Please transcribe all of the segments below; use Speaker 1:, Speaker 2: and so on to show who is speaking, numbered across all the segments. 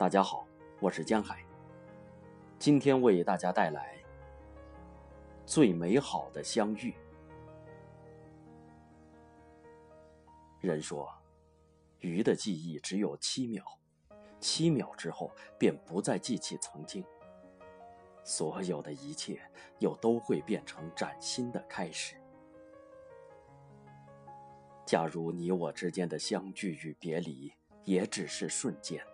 Speaker 1: 大家好，我是江海。今天为大家带来最美好的相遇。人说，鱼的记忆只有七秒，七秒之后便不再记起曾经。所有的一切又都会变成崭新的开始。假如你我之间的相聚与别离也只是瞬间。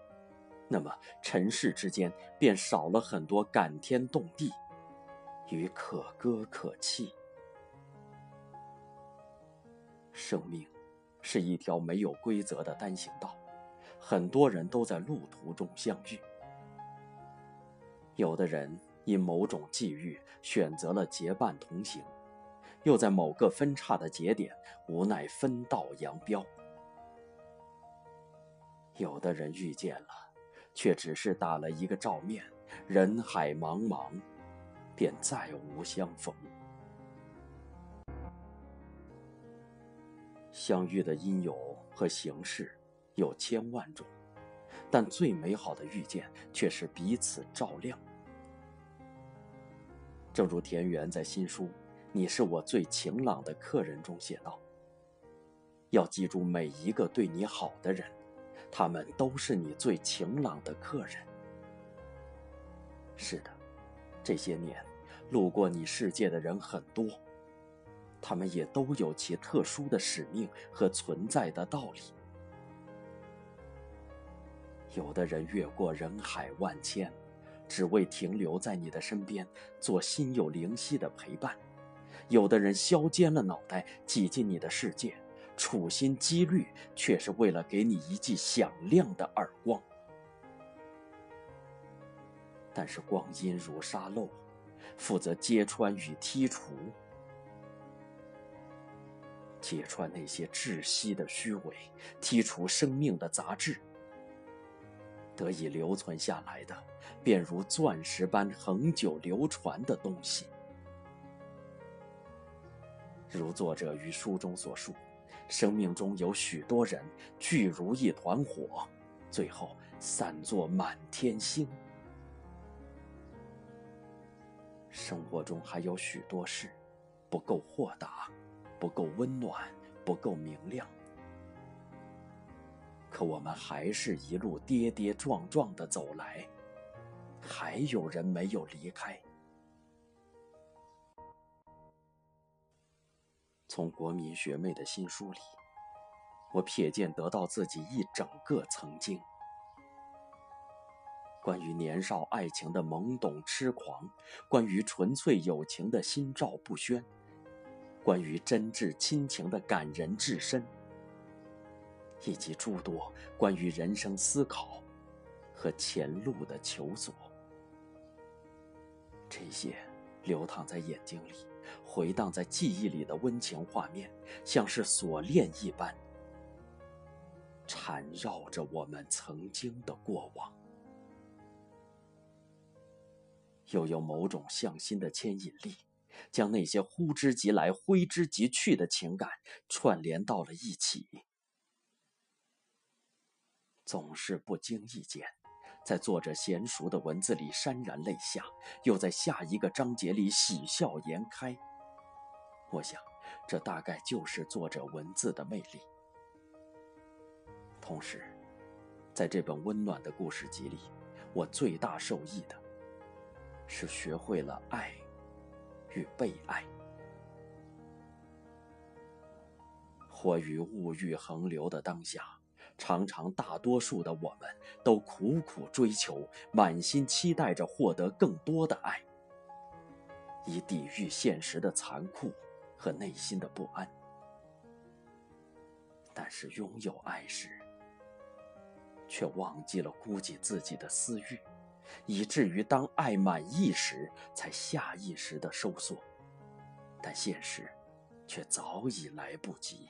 Speaker 1: 那么，尘世之间便少了很多感天动地与可歌可泣。生命是一条没有规则的单行道，很多人都在路途中相遇。有的人因某种际遇选择了结伴同行，又在某个分叉的节点无奈分道扬镳。有的人遇见了。却只是打了一个照面，人海茫茫，便再无相逢。相遇的因由和形式有千万种，但最美好的遇见却是彼此照亮。正如田园在新书《你是我最晴朗的客人》中写道：“要记住每一个对你好的人。”他们都是你最晴朗的客人。是的，这些年路过你世界的人很多，他们也都有其特殊的使命和存在的道理。有的人越过人海万千，只为停留在你的身边，做心有灵犀的陪伴；有的人削尖了脑袋挤进你的世界。处心积虑，却是为了给你一记响亮的耳光。但是光阴如沙漏，负责揭穿与剔除，揭穿那些窒息的虚伪，剔除生命的杂质。得以留存下来的，便如钻石般恒久流传的东西。如作者于书中所述。生命中有许多人聚如一团火，最后散作满天星。生活中还有许多事，不够豁达，不够温暖，不够明亮。可我们还是一路跌跌撞撞的走来，还有人没有离开。从国民学妹的新书里，我瞥见得到自己一整个曾经。关于年少爱情的懵懂痴狂，关于纯粹友情的心照不宣，关于真挚亲情的感人至深，以及诸多关于人生思考和前路的求索，这些流淌在眼睛里。回荡在记忆里的温情画面，像是锁链一般，缠绕着我们曾经的过往。又有某种向心的牵引力，将那些呼之即来、挥之即去的情感串联到了一起。总是不经意间，在作者娴熟的文字里潸然泪下，又在下一个章节里喜笑颜开。我想，这大概就是作者文字的魅力。同时，在这本温暖的故事集里，我最大受益的，是学会了爱与被爱。活于物欲横流的当下，常常大多数的我们都苦苦追求，满心期待着获得更多的爱，以抵御现实的残酷。和内心的不安，但是拥有爱时，却忘记了顾及自己的私欲，以至于当爱满意时，才下意识的收缩，但现实却早已来不及。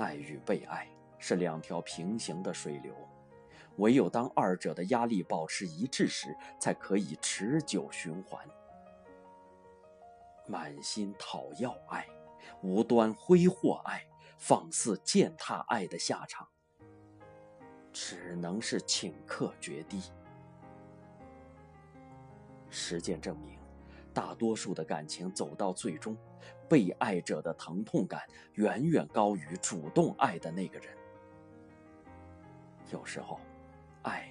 Speaker 1: 爱与被爱是两条平行的水流，唯有当二者的压力保持一致时，才可以持久循环。满心讨要爱，无端挥霍爱，放肆践踏爱的下场，只能是顷刻决堤。实践证明，大多数的感情走到最终，被爱者的疼痛感远远高于主动爱的那个人。有时候，爱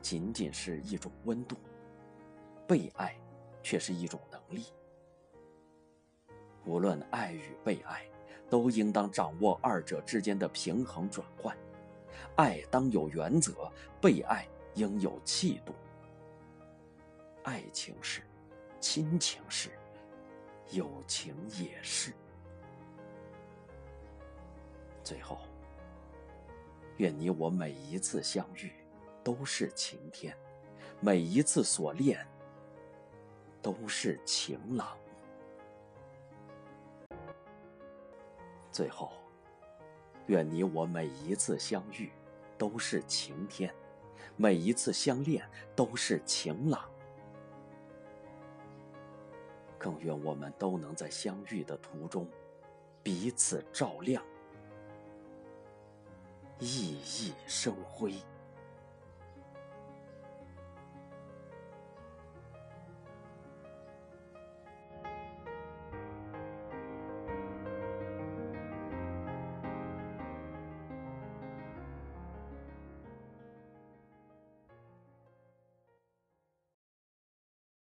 Speaker 1: 仅仅是一种温度，被爱却是一种能力。无论爱与被爱，都应当掌握二者之间的平衡转换。爱当有原则，被爱应有气度。爱情是，亲情是，友情也是。最后，愿你我每一次相遇都是晴天，每一次所恋都是晴朗。最后，愿你我每一次相遇都是晴天，每一次相恋都是晴朗。更愿我们都能在相遇的途中彼此照亮，熠熠生辉。